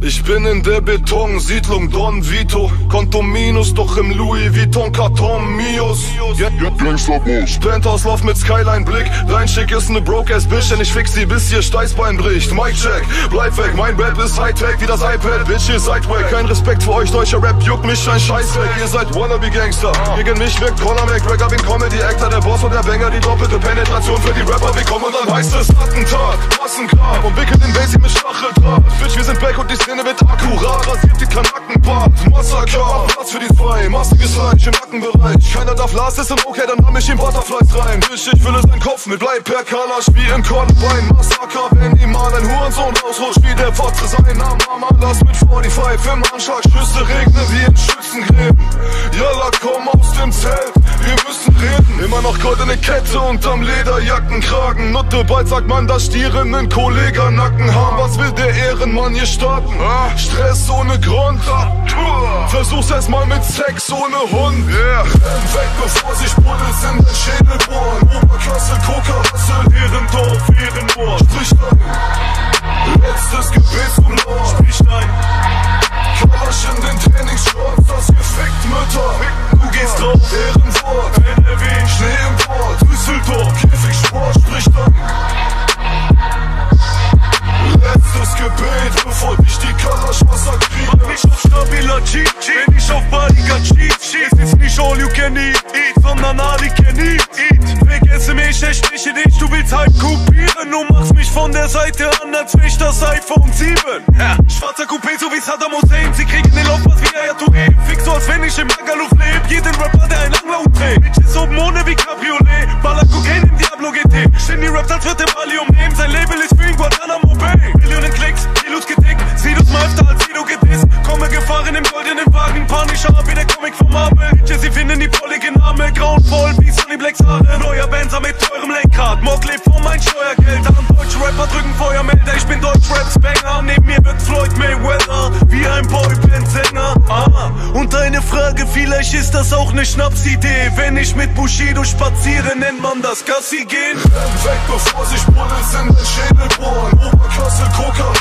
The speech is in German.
Ich bin in der Betonsiedlung Don Vito. Konto minus, doch im Louis Vuitton Karton Mios. Yeah. Gangsterboss Penthouse Loft mit Skyline-Blick Dein Schick ist ne broke-ass Bitch Denn ich fix sie, bis ihr Steißbein bricht. Mic check, bleib weg, mein Rap ist Hightech Wie das iPad, Bitch, ihr seid wack. Kein Respekt für euch, deutscher Rap juckt mich ein Scheiß weg. Ihr seid Wannabe-Gangster Gegen mich wirkt Conor McGregor bin Comedy-Actor. Der Boss und der Banger, die doppelte Penetration für die Rapper. Wir kommen und dann heißt es Attentat, Massengrab Und wickeln den Basie mit Stacheldraht Last ist okay, dann ramm ich ihm Butterflies rein. Bitch, ich fülle seinen Kopf mit Bleib per Kalasch wie im Columbine Massaker, wenn ihm mal ein Hurensohn rausrutscht Wie der Fotze sein Name, Mama, lass mit 45 im Anschlag Schüsse regnen wie in Schützengräben. Yalla, noch goldene Kette unterm Lederjackenkragen. Nutte, bald sagt man, dass Stieren einen Kollega Nacken haben. Was will der Ehrenmann hier starten? Stress ohne Grund. Versuch's erstmal mit Sex ohne Hund. Yeah. Renn weg, bevor sich Bullets in dein Schädel bohren. Oberklasse, Coca, Hassel, Ehrendorf, Ehrenmord. Sprich dein nicht eat, all you can eat. Vergesse mich, ich steche dich, du willst halt kopieren. Du machst mich von der Seite an, als wär ich das iPhone 7. Ja. Schwarzer Coupé, so wie Saddam Hussein. Sie kriegen Haare. Neuer Benzer mit teurem Lenkrad. Mock lebt von mein Steuergeld. An deutsche Rapper drücken Feuermelder. Ich bin Deutsch-Raps-Banger. Neben mir wird Floyd Mayweather. Wie ein Boyband-Sänger. Ah, und eine Frage, vielleicht ist das auch ne Schnapsidee. Wenn ich mit Bushido spaziere, nennt man das Gassi gehen. Renn weg, bevor sich Bullets in dein Schädel bohren. Oberklasse, Coca,